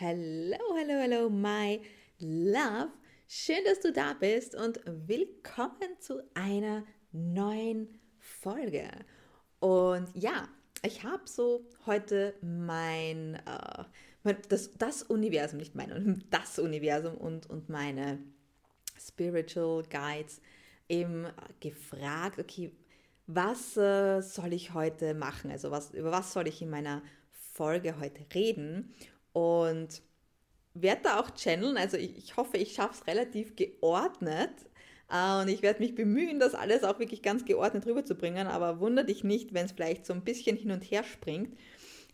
Hello, hello, hello, my love. Schön, dass du da bist und willkommen zu einer neuen Folge. Und ja, ich habe so heute mein, äh, mein das, das Universum, nicht mein, das Universum und, und meine Spiritual Guides eben gefragt, okay, was äh, soll ich heute machen? Also was, über was soll ich in meiner Folge heute reden? Und werde da auch channeln. Also ich, ich hoffe, ich schaffe es relativ geordnet. Uh, und ich werde mich bemühen, das alles auch wirklich ganz geordnet rüberzubringen. Aber wundere dich nicht, wenn es vielleicht so ein bisschen hin und her springt,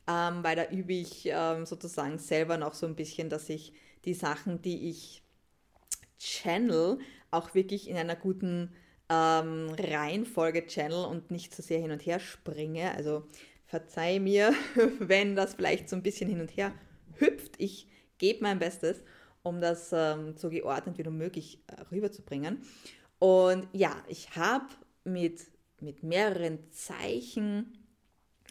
ähm, weil da übe ich ähm, sozusagen selber noch so ein bisschen, dass ich die Sachen, die ich channel, auch wirklich in einer guten ähm, Reihenfolge channel und nicht so sehr hin und her springe. Also verzeih mir, wenn das vielleicht so ein bisschen hin und her hüpft. Ich gebe mein Bestes, um das ähm, so geordnet wie nur möglich äh, rüberzubringen. Und ja, ich habe mit, mit mehreren Zeichen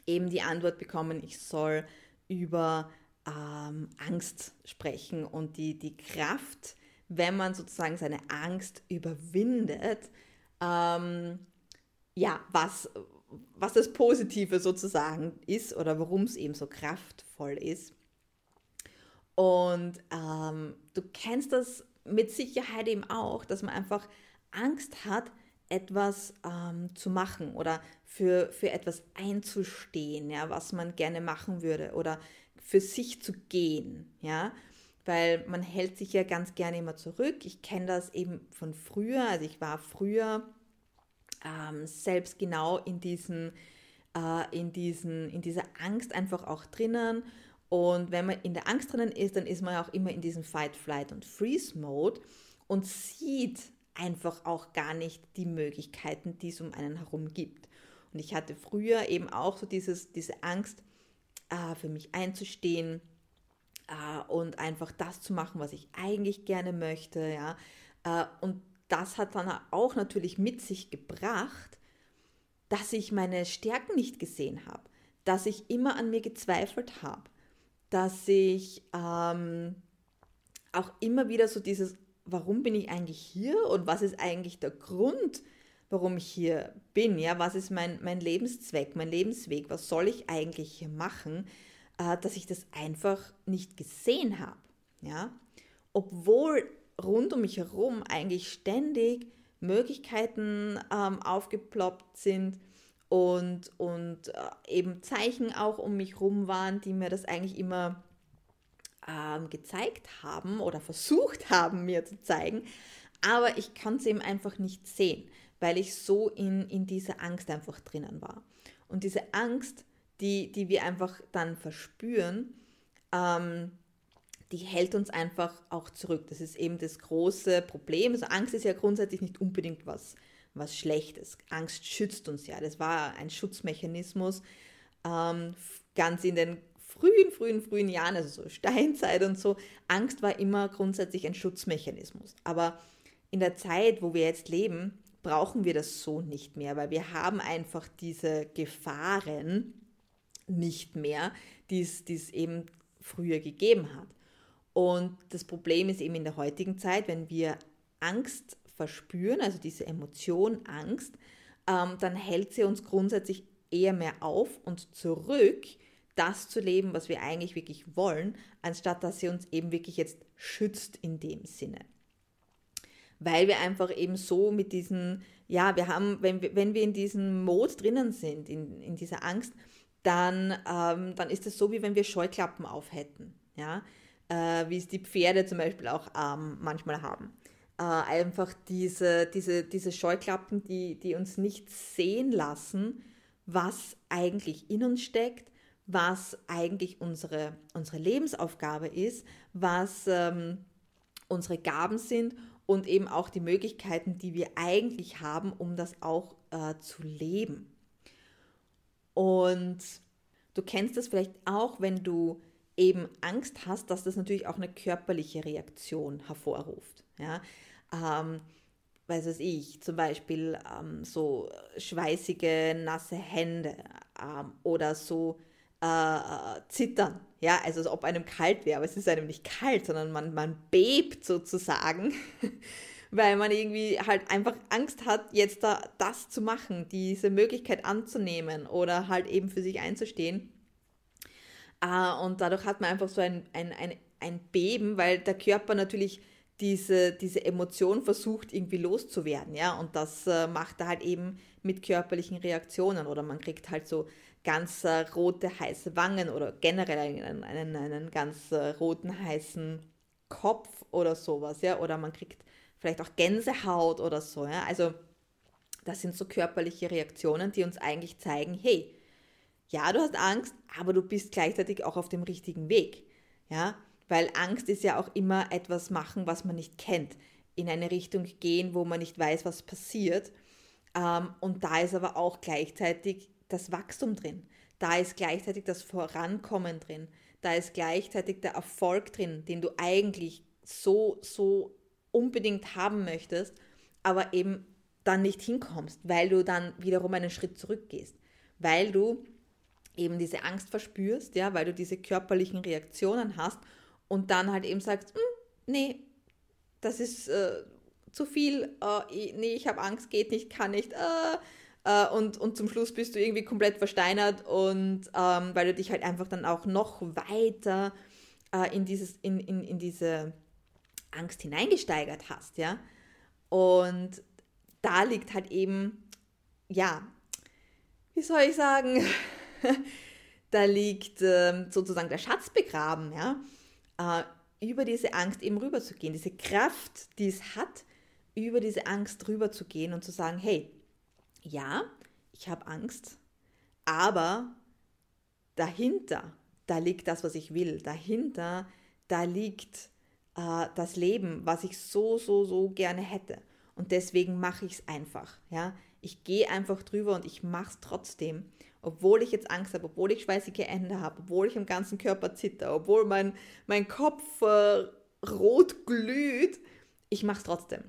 eben die Antwort bekommen, ich soll über ähm, Angst sprechen und die, die Kraft, wenn man sozusagen seine Angst überwindet, ähm, ja, was, was das Positive sozusagen ist oder warum es eben so kraftvoll ist. Und ähm, du kennst das mit Sicherheit eben auch, dass man einfach Angst hat, etwas ähm, zu machen oder für, für etwas einzustehen, ja, was man gerne machen würde oder für sich zu gehen, ja, weil man hält sich ja ganz gerne immer zurück. Ich kenne das eben von früher, also ich war früher ähm, selbst genau in diesen, äh, in diesen, in dieser Angst einfach auch drinnen und wenn man in der Angst drinnen ist, dann ist man auch immer in diesem Fight, Flight und Freeze-Mode und sieht einfach auch gar nicht die Möglichkeiten, die es um einen herum gibt. Und ich hatte früher eben auch so dieses, diese Angst, äh, für mich einzustehen äh, und einfach das zu machen, was ich eigentlich gerne möchte. Ja? Äh, und das hat dann auch natürlich mit sich gebracht, dass ich meine Stärken nicht gesehen habe, dass ich immer an mir gezweifelt habe, dass ich ähm, auch immer wieder so dieses, warum bin ich eigentlich hier und was ist eigentlich der Grund, warum ich hier bin, ja, was ist mein, mein Lebenszweck, mein Lebensweg, was soll ich eigentlich hier machen, äh, dass ich das einfach nicht gesehen habe, ja, obwohl rund um mich herum eigentlich ständig Möglichkeiten ähm, aufgeploppt sind, und, und äh, eben Zeichen auch um mich rum waren, die mir das eigentlich immer ähm, gezeigt haben oder versucht haben, mir zu zeigen. Aber ich kann es eben einfach nicht sehen, weil ich so in, in dieser Angst einfach drinnen war. Und diese Angst, die, die wir einfach dann verspüren, ähm, die hält uns einfach auch zurück. Das ist eben das große Problem. Also Angst ist ja grundsätzlich nicht unbedingt was was Schlechtes. Angst schützt uns ja. Das war ein Schutzmechanismus ähm, ganz in den frühen, frühen, frühen Jahren, also so Steinzeit und so. Angst war immer grundsätzlich ein Schutzmechanismus. Aber in der Zeit, wo wir jetzt leben, brauchen wir das so nicht mehr, weil wir haben einfach diese Gefahren nicht mehr, die es eben früher gegeben hat. Und das Problem ist eben in der heutigen Zeit, wenn wir Angst verspüren, also diese Emotion Angst, ähm, dann hält sie uns grundsätzlich eher mehr auf und zurück, das zu leben, was wir eigentlich wirklich wollen, anstatt dass sie uns eben wirklich jetzt schützt in dem Sinne. Weil wir einfach eben so mit diesen, ja, wir haben, wenn wir, wenn wir in diesem Mod drinnen sind, in, in dieser Angst, dann, ähm, dann ist es so, wie wenn wir Scheuklappen auf hätten, ja, äh, wie es die Pferde zum Beispiel auch ähm, manchmal haben äh, einfach diese, diese, diese Scheuklappen, die, die uns nicht sehen lassen, was eigentlich in uns steckt, was eigentlich unsere, unsere Lebensaufgabe ist, was ähm, unsere Gaben sind und eben auch die Möglichkeiten, die wir eigentlich haben, um das auch äh, zu leben. Und du kennst das vielleicht auch, wenn du eben Angst hast, dass das natürlich auch eine körperliche Reaktion hervorruft. Ja? Ähm, weiß es ich, zum Beispiel ähm, so schweißige, nasse Hände ähm, oder so äh, Zittern, Ja, also als ob einem kalt wäre, aber es ist einem nicht kalt, sondern man, man bebt sozusagen, weil man irgendwie halt einfach Angst hat, jetzt da das zu machen, diese Möglichkeit anzunehmen oder halt eben für sich einzustehen. Uh, und dadurch hat man einfach so ein, ein, ein, ein Beben, weil der Körper natürlich diese, diese Emotion versucht irgendwie loszuwerden, ja, und das äh, macht er halt eben mit körperlichen Reaktionen. Oder man kriegt halt so ganz äh, rote, heiße Wangen oder generell einen, einen, einen ganz äh, roten, heißen Kopf oder sowas, ja, oder man kriegt vielleicht auch Gänsehaut oder so, ja, also das sind so körperliche Reaktionen, die uns eigentlich zeigen, hey, ja, du hast Angst, aber du bist gleichzeitig auch auf dem richtigen Weg, ja, weil Angst ist ja auch immer etwas machen, was man nicht kennt, in eine Richtung gehen, wo man nicht weiß, was passiert. Ähm, und da ist aber auch gleichzeitig das Wachstum drin. Da ist gleichzeitig das Vorankommen drin. Da ist gleichzeitig der Erfolg drin, den du eigentlich so, so unbedingt haben möchtest, aber eben dann nicht hinkommst, weil du dann wiederum einen Schritt zurückgehst, weil du eben diese Angst verspürst, ja, weil du diese körperlichen Reaktionen hast und dann halt eben sagst, hm, nee, das ist äh, zu viel, äh, nee, ich habe Angst, geht nicht, kann nicht, äh, äh, und, und zum Schluss bist du irgendwie komplett versteinert und ähm, weil du dich halt einfach dann auch noch weiter äh, in, dieses, in, in, in diese Angst hineingesteigert hast, ja. Und da liegt halt eben, ja, wie soll ich sagen, da liegt äh, sozusagen der Schatz begraben, ja, über diese Angst eben rüberzugehen, diese Kraft, die es hat, über diese Angst rüberzugehen und zu sagen, hey, ja, ich habe Angst, aber dahinter, da liegt das, was ich will. Dahinter, da liegt äh, das Leben, was ich so, so, so gerne hätte. Und deswegen mache ich es einfach. Ja? Ich gehe einfach drüber und ich mache es trotzdem. Obwohl ich jetzt Angst habe, obwohl ich schweißige Hände habe, obwohl ich im ganzen Körper zitter, obwohl mein, mein Kopf äh, rot glüht, ich mache es trotzdem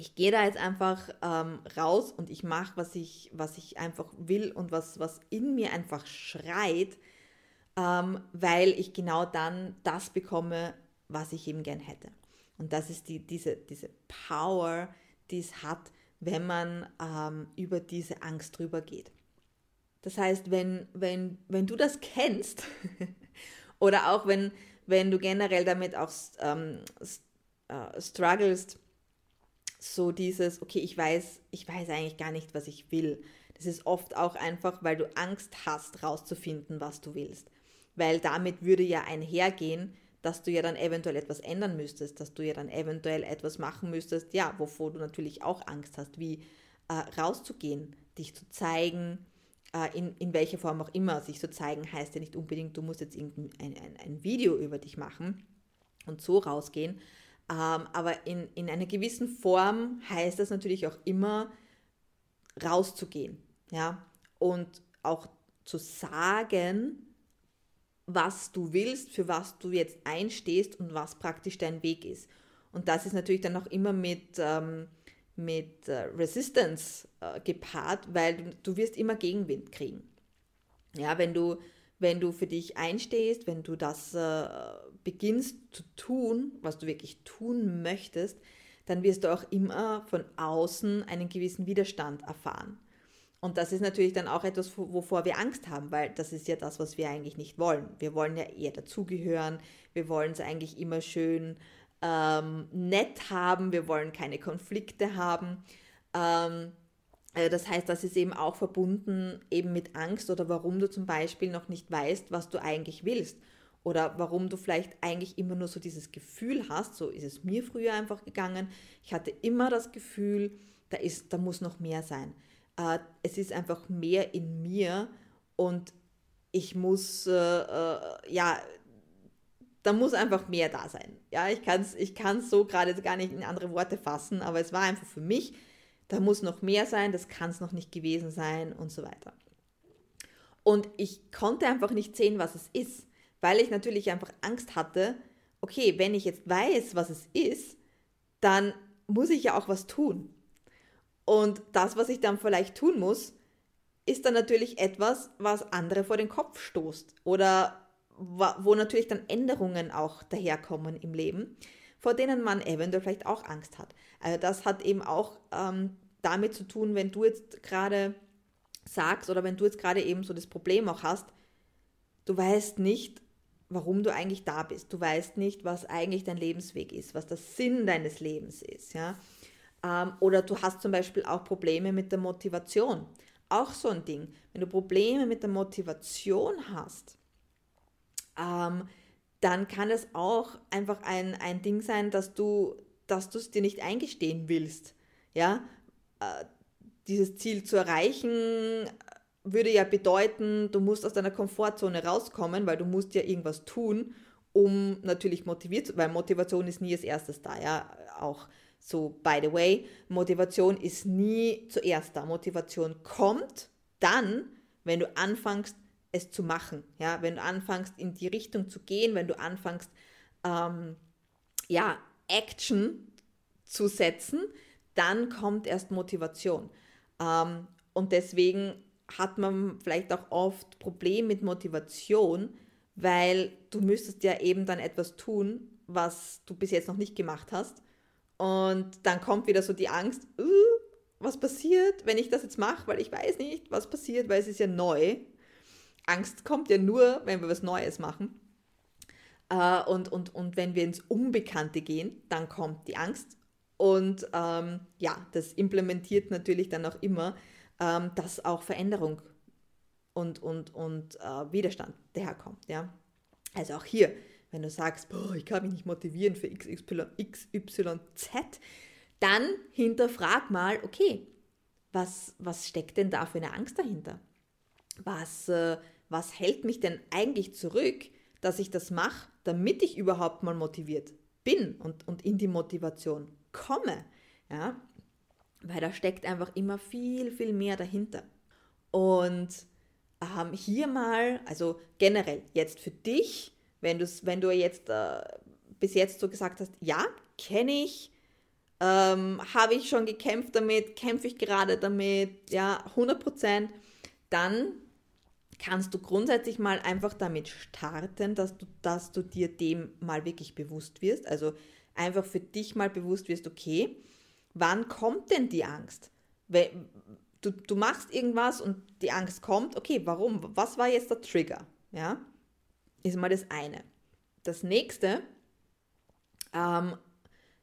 ich gehe da jetzt einfach ähm, raus und ich mache, was ich, was ich einfach will und was, was in mir einfach schreit, ähm, weil ich genau dann das bekomme, was ich eben gern hätte. Und das ist die, diese, diese Power, die es hat, wenn man ähm, über diese Angst drüber geht. Das heißt, wenn, wenn, wenn du das kennst oder auch wenn, wenn du generell damit auch ähm, äh, strugglest, so dieses, okay, ich weiß, ich weiß eigentlich gar nicht, was ich will. Das ist oft auch einfach, weil du Angst hast, rauszufinden, was du willst. Weil damit würde ja einhergehen, dass du ja dann eventuell etwas ändern müsstest, dass du ja dann eventuell etwas machen müsstest, ja, wovor du natürlich auch Angst hast, wie äh, rauszugehen, dich zu zeigen, in, in welcher Form auch immer. Sich zu zeigen heißt ja nicht unbedingt, du musst jetzt irgendein ein, ein, ein Video über dich machen und so rausgehen, ähm, aber in, in einer gewissen Form heißt das natürlich auch immer, rauszugehen. Ja? Und auch zu sagen, was du willst, für was du jetzt einstehst und was praktisch dein Weg ist. Und das ist natürlich dann auch immer mit, ähm, mit äh, Resistance äh, gepaart, weil du, wirst immer Gegenwind kriegen. Ja, wenn du, wenn du für dich einstehst, wenn du das äh, beginnst zu tun, was du wirklich tun möchtest, dann wirst du auch immer von außen einen gewissen Widerstand erfahren. Und das ist natürlich dann auch etwas, wovor wir Angst haben, weil das ist ja das, was wir eigentlich nicht wollen. Wir wollen ja eher dazugehören, wir wollen es eigentlich immer schön ähm, nett haben, wir wollen keine Konflikte haben. Ähm, äh, das heißt, das ist eben auch verbunden eben mit Angst oder warum du zum Beispiel noch nicht weißt, was du eigentlich willst oder warum du vielleicht eigentlich immer nur so dieses Gefühl hast, so ist es mir früher einfach gegangen. Ich hatte immer das Gefühl, da, ist, da muss noch mehr sein. Äh, es ist einfach mehr in mir und ich muss, äh, ja, da muss einfach mehr da sein. Ja, ich kann es ich kann's so gerade gar nicht in andere Worte fassen, aber es war einfach für mich, da muss noch mehr sein, das kann es noch nicht gewesen sein und so weiter. Und ich konnte einfach nicht sehen, was es ist weil ich natürlich einfach Angst hatte, okay, wenn ich jetzt weiß, was es ist, dann muss ich ja auch was tun. Und das, was ich dann vielleicht tun muss, ist dann natürlich etwas, was andere vor den Kopf stoßt oder wo natürlich dann Änderungen auch daherkommen im Leben, vor denen man eventuell vielleicht auch Angst hat. Also das hat eben auch ähm, damit zu tun, wenn du jetzt gerade sagst oder wenn du jetzt gerade eben so das Problem auch hast, du weißt nicht, warum du eigentlich da bist. Du weißt nicht, was eigentlich dein Lebensweg ist, was der Sinn deines Lebens ist. Ja? Ähm, oder du hast zum Beispiel auch Probleme mit der Motivation. Auch so ein Ding. Wenn du Probleme mit der Motivation hast, ähm, dann kann es auch einfach ein, ein Ding sein, dass du dass es dir nicht eingestehen willst. Ja, äh, dieses Ziel zu erreichen würde ja bedeuten, du musst aus deiner Komfortzone rauskommen, weil du musst ja irgendwas tun, um natürlich motiviert zu, weil Motivation ist nie als erstes da, ja, auch so by the way, Motivation ist nie zuerst da. Motivation kommt dann, wenn du anfängst, es zu machen, ja, wenn du anfängst, in die Richtung zu gehen, wenn du anfängst, ähm, ja, Action zu setzen, dann kommt erst Motivation. Ähm, und deswegen hat man vielleicht auch oft Probleme mit Motivation, weil du müsstest ja eben dann etwas tun, was du bis jetzt noch nicht gemacht hast. Und dann kommt wieder so die Angst, uh, was passiert, wenn ich das jetzt mache, weil ich weiß nicht, was passiert, weil es ist ja neu. Angst kommt ja nur, wenn wir was Neues machen. Äh, und, und, und wenn wir ins Unbekannte gehen, dann kommt die Angst. Und ähm, ja, das implementiert natürlich dann auch immer, ähm, dass auch Veränderung und, und, und äh, Widerstand daherkommt. Ja? Also auch hier, wenn du sagst, boah, ich kann mich nicht motivieren für XY, XYZ, dann hinterfrag mal, okay, was, was steckt denn da für eine Angst dahinter? Was, äh, was hält mich denn eigentlich zurück, dass ich das mache, damit ich überhaupt mal motiviert bin und, und in die Motivation komme. Ja? Weil da steckt einfach immer viel, viel mehr dahinter. Und ähm, hier mal, also generell jetzt für dich, wenn, wenn du jetzt äh, bis jetzt so gesagt hast, ja, kenne ich, ähm, habe ich schon gekämpft damit, kämpfe ich gerade damit, ja, 100 Prozent, dann kannst du grundsätzlich mal einfach damit starten, dass du, dass du dir dem mal wirklich bewusst wirst. Also einfach für dich mal bewusst wirst, okay, wann kommt denn die Angst? Du, du machst irgendwas und die Angst kommt, okay, warum? Was war jetzt der Trigger? Ja, ist mal das eine. Das nächste ähm,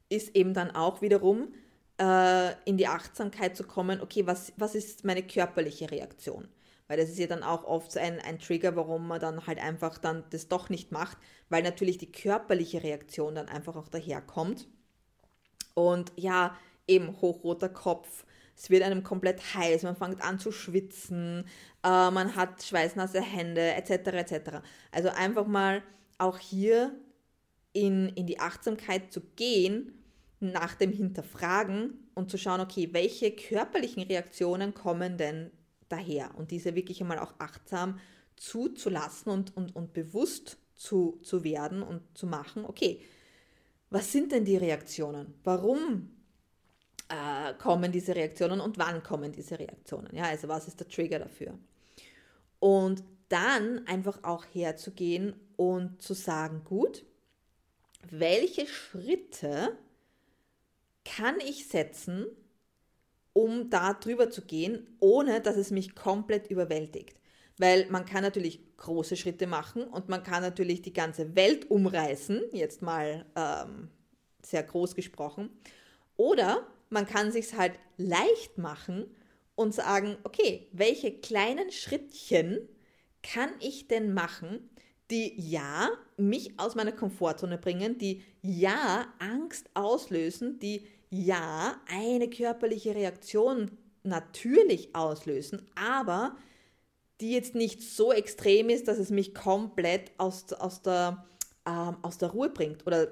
ist eben dann auch wiederum äh, in die Achtsamkeit zu kommen, okay, was, was ist meine körperliche Reaktion? Weil das ist ja dann auch oft ein, ein Trigger, warum man dann halt einfach dann das doch nicht macht, weil natürlich die körperliche Reaktion dann einfach auch daherkommt. Und ja, eben hochroter Kopf, es wird einem komplett heiß, man fängt an zu schwitzen, äh, man hat schweißnasse Hände, etc. etc. Also einfach mal auch hier in, in die Achtsamkeit zu gehen, nach dem Hinterfragen und zu schauen, okay, welche körperlichen Reaktionen kommen denn daher und diese wirklich einmal auch achtsam zuzulassen und, und, und bewusst zu, zu werden und zu machen, okay, was sind denn die Reaktionen? Warum äh, kommen diese Reaktionen und wann kommen diese Reaktionen? Ja, also was ist der Trigger dafür? Und dann einfach auch herzugehen und zu sagen, gut, welche Schritte kann ich setzen, um da drüber zu gehen, ohne dass es mich komplett überwältigt. Weil man kann natürlich große Schritte machen und man kann natürlich die ganze Welt umreißen, jetzt mal ähm, sehr groß gesprochen. Oder man kann sich halt leicht machen und sagen, okay, welche kleinen Schrittchen kann ich denn machen, die ja mich aus meiner Komfortzone bringen, die ja Angst auslösen, die ja eine körperliche Reaktion natürlich auslösen, aber die jetzt nicht so extrem ist, dass es mich komplett aus, aus, der, ähm, aus der Ruhe bringt oder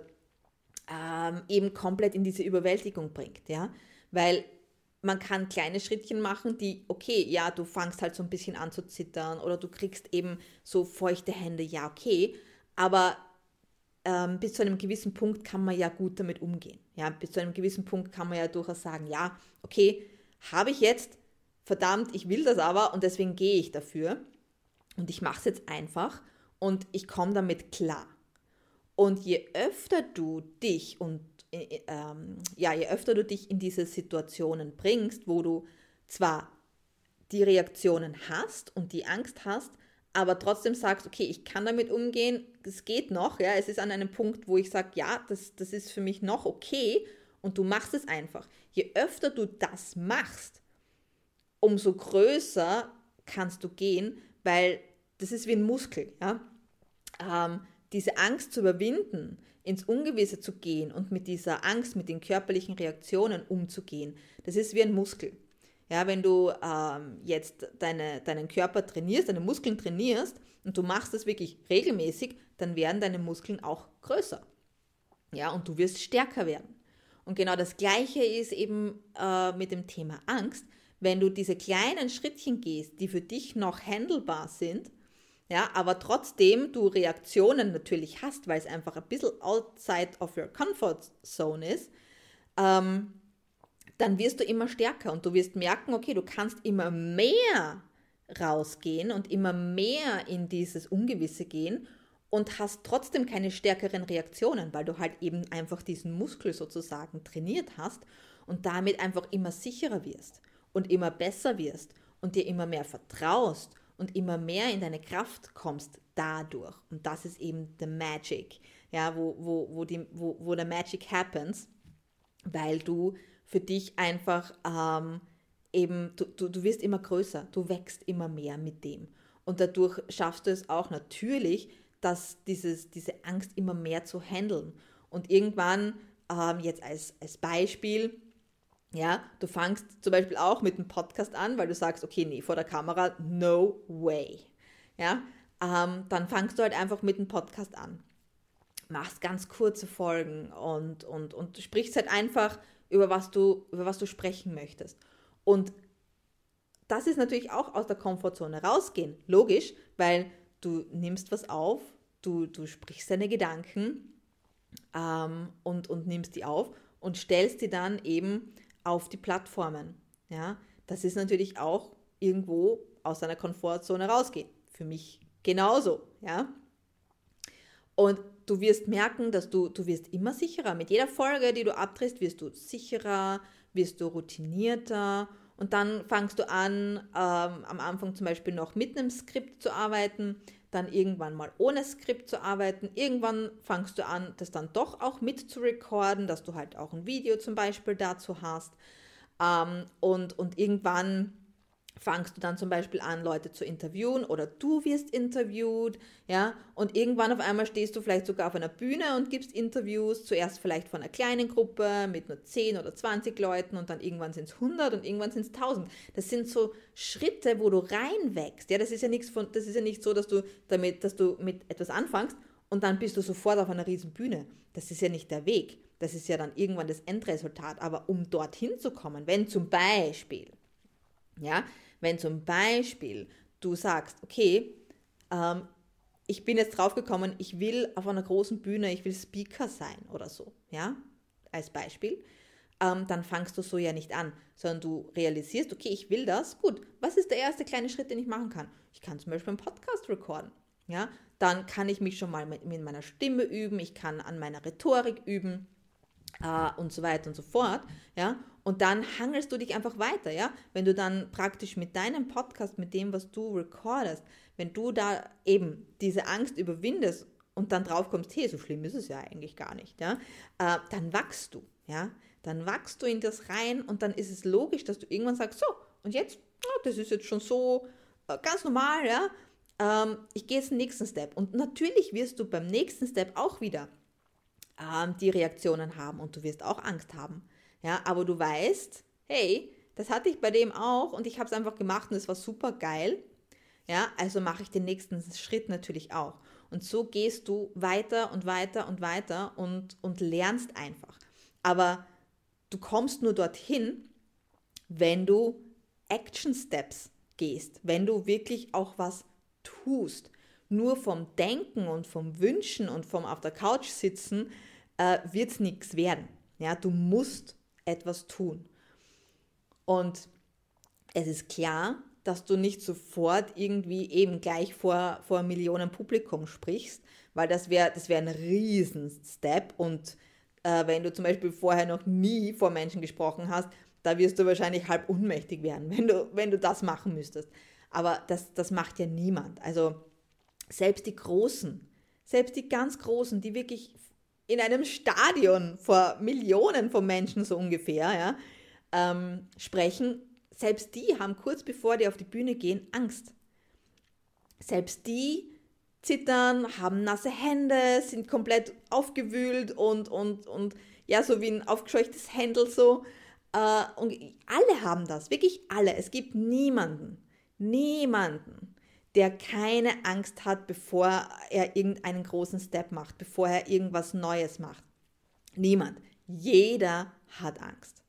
ähm, eben komplett in diese Überwältigung bringt, ja, weil man kann kleine Schrittchen machen, die, okay, ja, du fangst halt so ein bisschen an zu zittern oder du kriegst eben so feuchte Hände, ja, okay, aber ähm, bis zu einem gewissen Punkt kann man ja gut damit umgehen. Ja, bis zu einem gewissen Punkt kann man ja durchaus sagen, ja, okay, habe ich jetzt, verdammt, ich will das aber und deswegen gehe ich dafür und ich mache es jetzt einfach und ich komme damit klar. Und je öfter du dich und äh, ähm, ja, je öfter du dich in diese Situationen bringst, wo du zwar die Reaktionen hast und die Angst hast, aber trotzdem sagst, okay, ich kann damit umgehen, es geht noch, ja, es ist an einem Punkt, wo ich sage, ja, das, das ist für mich noch okay und du machst es einfach. Je öfter du das machst, umso größer kannst du gehen, weil das ist wie ein Muskel, ja. Ähm, diese Angst zu überwinden, ins Ungewisse zu gehen und mit dieser Angst, mit den körperlichen Reaktionen umzugehen, das ist wie ein Muskel. Ja, wenn du ähm, jetzt deine, deinen Körper trainierst, deine Muskeln trainierst und du machst das wirklich regelmäßig, dann werden deine Muskeln auch größer. Ja, und du wirst stärker werden. Und genau das Gleiche ist eben äh, mit dem Thema Angst. Wenn du diese kleinen Schrittchen gehst, die für dich noch handelbar sind, ja, aber trotzdem du Reaktionen natürlich hast, weil es einfach ein bisschen outside of your comfort zone ist, ähm, dann wirst du immer stärker und du wirst merken, okay, du kannst immer mehr rausgehen und immer mehr in dieses Ungewisse gehen und hast trotzdem keine stärkeren Reaktionen, weil du halt eben einfach diesen Muskel sozusagen trainiert hast und damit einfach immer sicherer wirst und immer besser wirst und dir immer mehr vertraust und immer mehr in deine Kraft kommst dadurch. Und das ist eben the magic, ja, wo, wo, wo, die, wo, wo the magic happens, weil du für dich einfach ähm, eben, du, du, du wirst immer größer, du wächst immer mehr mit dem. Und dadurch schaffst du es auch natürlich, dass dieses, diese Angst immer mehr zu handeln. Und irgendwann, ähm, jetzt als, als Beispiel, ja, du fangst zum Beispiel auch mit einem Podcast an, weil du sagst, okay, nee, vor der Kamera, no way. Ja, ähm, dann fangst du halt einfach mit einem Podcast an. Machst ganz kurze Folgen und, und, und sprichst halt einfach über was du, über was du sprechen möchtest. Und das ist natürlich auch aus der Komfortzone rausgehen. Logisch, weil du nimmst was auf, du, du sprichst deine Gedanken ähm, und, und nimmst die auf und stellst die dann eben auf die Plattformen. Ja, das ist natürlich auch irgendwo aus deiner Komfortzone rausgehen. Für mich genauso. Ja, und du wirst merken, dass du, du wirst immer sicherer. Mit jeder Folge, die du abdrehst, wirst du sicherer, wirst du routinierter und dann fangst du an, ähm, am Anfang zum Beispiel noch mit einem Skript zu arbeiten, dann irgendwann mal ohne Skript zu arbeiten. Irgendwann fangst du an, das dann doch auch mit zu recorden, dass du halt auch ein Video zum Beispiel dazu hast. Ähm, und, und irgendwann fangst du dann zum Beispiel an, Leute zu interviewen oder du wirst interviewt, ja, und irgendwann auf einmal stehst du vielleicht sogar auf einer Bühne und gibst Interviews, zuerst vielleicht von einer kleinen Gruppe mit nur 10 oder 20 Leuten und dann irgendwann sind es 100 und irgendwann sind es 1000. Das sind so Schritte, wo du reinwächst, ja, das ist ja nichts von, das ist ja nicht so, dass du damit, dass du mit etwas anfängst und dann bist du sofort auf einer riesen Bühne. Das ist ja nicht der Weg. Das ist ja dann irgendwann das Endresultat. Aber um dorthin zu kommen, wenn zum Beispiel, ja, wenn zum Beispiel du sagst, okay, ähm, ich bin jetzt draufgekommen, ich will auf einer großen Bühne, ich will Speaker sein oder so, ja, als Beispiel, ähm, dann fangst du so ja nicht an, sondern du realisierst, okay, ich will das, gut, was ist der erste kleine Schritt, den ich machen kann? Ich kann zum Beispiel einen Podcast recorden, ja, dann kann ich mich schon mal mit, mit meiner Stimme üben, ich kann an meiner Rhetorik üben, äh, und so weiter und so fort, ja, und dann hangelst du dich einfach weiter, ja, wenn du dann praktisch mit deinem Podcast, mit dem, was du recordest, wenn du da eben diese Angst überwindest und dann drauf kommst, hey, so schlimm ist es ja eigentlich gar nicht, ja, äh, dann wachst du, ja, dann wachst du in das rein und dann ist es logisch, dass du irgendwann sagst, so, und jetzt, oh, das ist jetzt schon so äh, ganz normal, ja, ähm, ich gehe jetzt den nächsten Step. Und natürlich wirst du beim nächsten Step auch wieder ähm, die Reaktionen haben und du wirst auch Angst haben. Ja, aber du weißt, hey, das hatte ich bei dem auch und ich habe es einfach gemacht und es war super geil. Ja, also mache ich den nächsten Schritt natürlich auch. Und so gehst du weiter und weiter und weiter und, und lernst einfach. Aber du kommst nur dorthin, wenn du Action Steps gehst, wenn du wirklich auch was tust nur vom Denken und vom Wünschen und vom auf der Couch sitzen äh, wird es nichts werden. Ja, du musst etwas tun. Und es ist klar, dass du nicht sofort irgendwie eben gleich vor, vor Millionen Publikum sprichst, weil das wäre das wär ein Riesen-Step und äh, wenn du zum Beispiel vorher noch nie vor Menschen gesprochen hast, da wirst du wahrscheinlich halb unmächtig werden, wenn du, wenn du das machen müsstest. Aber das, das macht ja niemand. Also selbst die Großen, selbst die ganz Großen, die wirklich in einem Stadion vor Millionen von Menschen so ungefähr ja, ähm, sprechen, selbst die haben kurz bevor die auf die Bühne gehen Angst. Selbst die zittern, haben nasse Hände, sind komplett aufgewühlt und, und, und ja, so wie ein aufgescheuchtes Händel so. Äh, und alle haben das, wirklich alle. Es gibt niemanden, niemanden, der keine Angst hat, bevor er irgendeinen großen Step macht, bevor er irgendwas Neues macht. Niemand. Jeder hat Angst.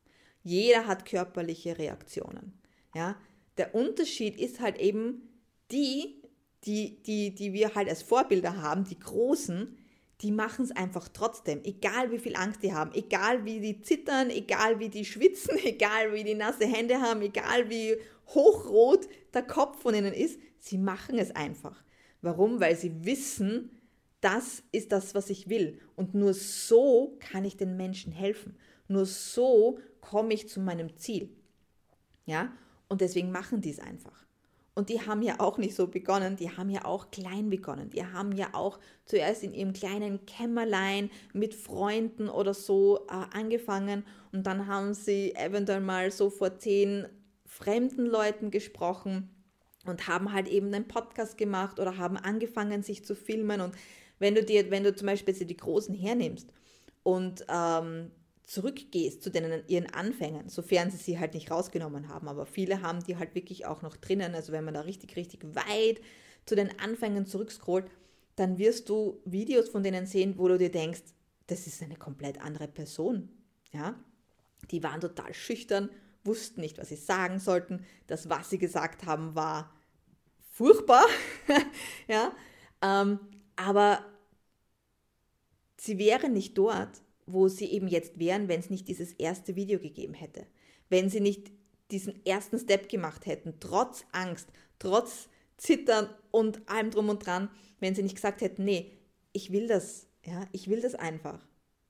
Jeder hat körperliche Reaktionen. Ja? Der Unterschied ist halt eben die, die, die, die wir halt als Vorbilder haben, die Großen, die machen es einfach trotzdem, egal wie viel Angst die haben, egal wie die zittern, egal wie die schwitzen, egal wie die nasse Hände haben, egal wie hochrot der Kopf von ihnen ist, sie machen es einfach. Warum? Weil sie wissen, das ist das, was ich will. Und nur so kann ich den Menschen helfen. Nur so komme ich zu meinem Ziel. Ja? Und deswegen machen die es einfach. Und die haben ja auch nicht so begonnen, die haben ja auch klein begonnen. Die haben ja auch zuerst in ihrem kleinen Kämmerlein mit Freunden oder so äh, angefangen und dann haben sie eventuell mal so vor zehn fremden Leuten gesprochen und haben halt eben einen Podcast gemacht oder haben angefangen, sich zu filmen. Und wenn du dir, wenn du zum Beispiel die Großen hernimmst und ähm, zurückgehst zu denen, ihren Anfängen, sofern sie sie halt nicht rausgenommen haben. Aber viele haben die halt wirklich auch noch drinnen. Also wenn man da richtig, richtig weit zu den Anfängen zurückscrollt, dann wirst du Videos von denen sehen, wo du dir denkst, das ist eine komplett andere Person. Ja? Die waren total schüchtern, wussten nicht, was sie sagen sollten. Das, was sie gesagt haben, war furchtbar. ja? Ähm, aber sie wären nicht dort, wo sie eben jetzt wären, wenn es nicht dieses erste Video gegeben hätte. Wenn sie nicht diesen ersten Step gemacht hätten, trotz Angst, trotz Zittern und allem drum und dran, wenn sie nicht gesagt hätten, nee, ich will das, ja, ich will das einfach,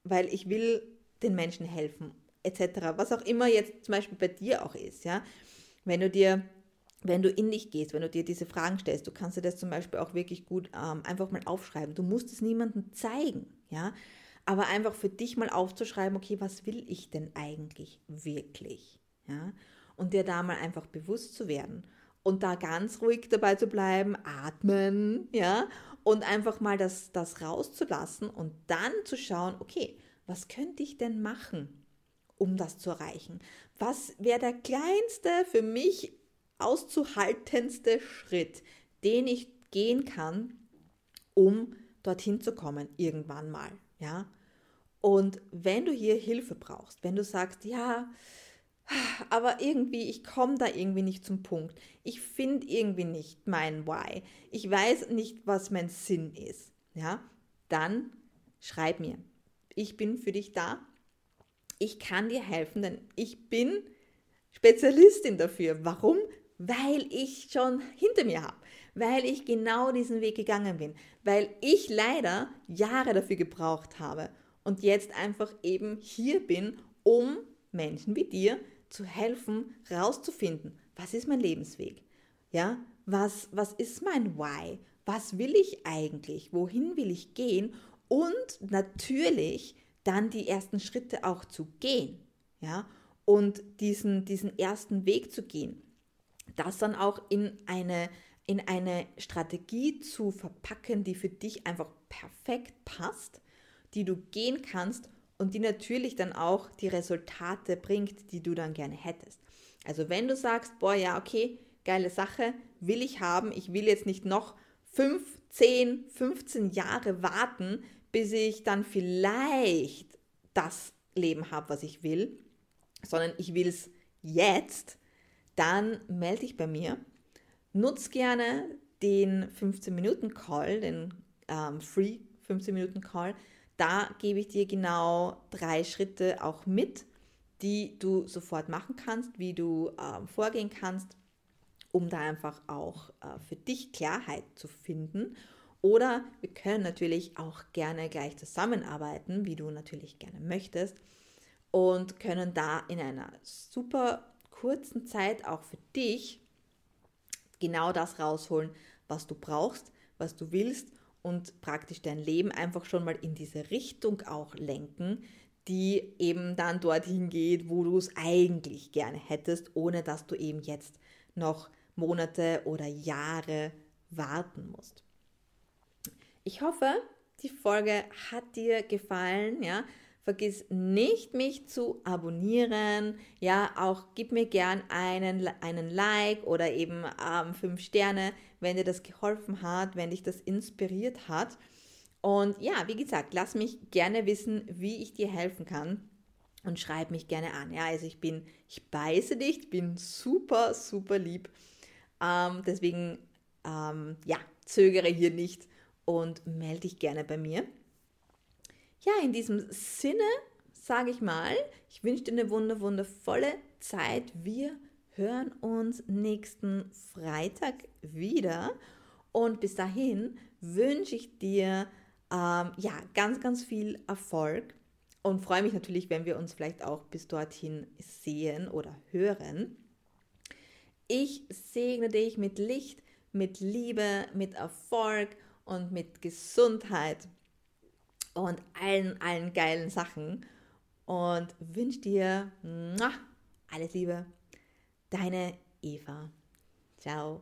weil ich will den Menschen helfen, etc. Was auch immer jetzt zum Beispiel bei dir auch ist, ja. Wenn du dir, wenn du in dich gehst, wenn du dir diese Fragen stellst, du kannst dir das zum Beispiel auch wirklich gut ähm, einfach mal aufschreiben. Du musst es niemandem zeigen, ja aber einfach für dich mal aufzuschreiben, okay, was will ich denn eigentlich wirklich? Ja? Und dir da mal einfach bewusst zu werden und da ganz ruhig dabei zu bleiben, atmen, ja, und einfach mal das, das rauszulassen und dann zu schauen, okay, was könnte ich denn machen, um das zu erreichen? Was wäre der kleinste, für mich auszuhaltendste Schritt, den ich gehen kann, um dorthin zu kommen, irgendwann mal, ja? Und wenn du hier Hilfe brauchst, wenn du sagst, ja, aber irgendwie, ich komme da irgendwie nicht zum Punkt. Ich finde irgendwie nicht mein Why. Ich weiß nicht, was mein Sinn ist. Ja, dann schreib mir. Ich bin für dich da. Ich kann dir helfen, denn ich bin Spezialistin dafür. Warum? Weil ich schon hinter mir habe, weil ich genau diesen Weg gegangen bin, weil ich leider Jahre dafür gebraucht habe und jetzt einfach eben hier bin, um Menschen wie dir zu helfen, rauszufinden, was ist mein Lebensweg? Ja, was, was ist mein Why? Was will ich eigentlich? Wohin will ich gehen? Und natürlich dann die ersten Schritte auch zu gehen. Ja, und diesen, diesen ersten Weg zu gehen. Das dann auch in eine, in eine Strategie zu verpacken, die für dich einfach perfekt passt die du gehen kannst und die natürlich dann auch die Resultate bringt, die du dann gerne hättest. Also wenn du sagst, boah, ja, okay, geile Sache, will ich haben, ich will jetzt nicht noch 5, 10, 15 Jahre warten, bis ich dann vielleicht das Leben habe, was ich will, sondern ich will es jetzt, dann melde dich bei mir. Nutz gerne den 15-Minuten-Call, den ähm, Free 15-Minuten-Call, da gebe ich dir genau drei Schritte auch mit, die du sofort machen kannst, wie du äh, vorgehen kannst, um da einfach auch äh, für dich Klarheit zu finden. Oder wir können natürlich auch gerne gleich zusammenarbeiten, wie du natürlich gerne möchtest, und können da in einer super kurzen Zeit auch für dich genau das rausholen, was du brauchst, was du willst und praktisch dein Leben einfach schon mal in diese Richtung auch lenken, die eben dann dorthin geht, wo du es eigentlich gerne hättest, ohne dass du eben jetzt noch Monate oder Jahre warten musst. Ich hoffe, die Folge hat dir gefallen, ja. Vergiss nicht, mich zu abonnieren. Ja, auch gib mir gern einen, einen Like oder eben ähm, fünf Sterne, wenn dir das geholfen hat, wenn dich das inspiriert hat. Und ja, wie gesagt, lass mich gerne wissen, wie ich dir helfen kann und schreib mich gerne an. Ja, also ich bin, ich beiße dich, ich bin super, super lieb. Ähm, deswegen, ähm, ja, zögere hier nicht und melde dich gerne bei mir. Ja, in diesem Sinne sage ich mal, ich wünsche dir eine wunder, wundervolle Zeit. Wir hören uns nächsten Freitag wieder. Und bis dahin wünsche ich dir ähm, ja, ganz, ganz viel Erfolg und freue mich natürlich, wenn wir uns vielleicht auch bis dorthin sehen oder hören. Ich segne dich mit Licht, mit Liebe, mit Erfolg und mit Gesundheit und allen, allen geilen Sachen und wünsche dir alles Liebe. Deine Eva. Ciao.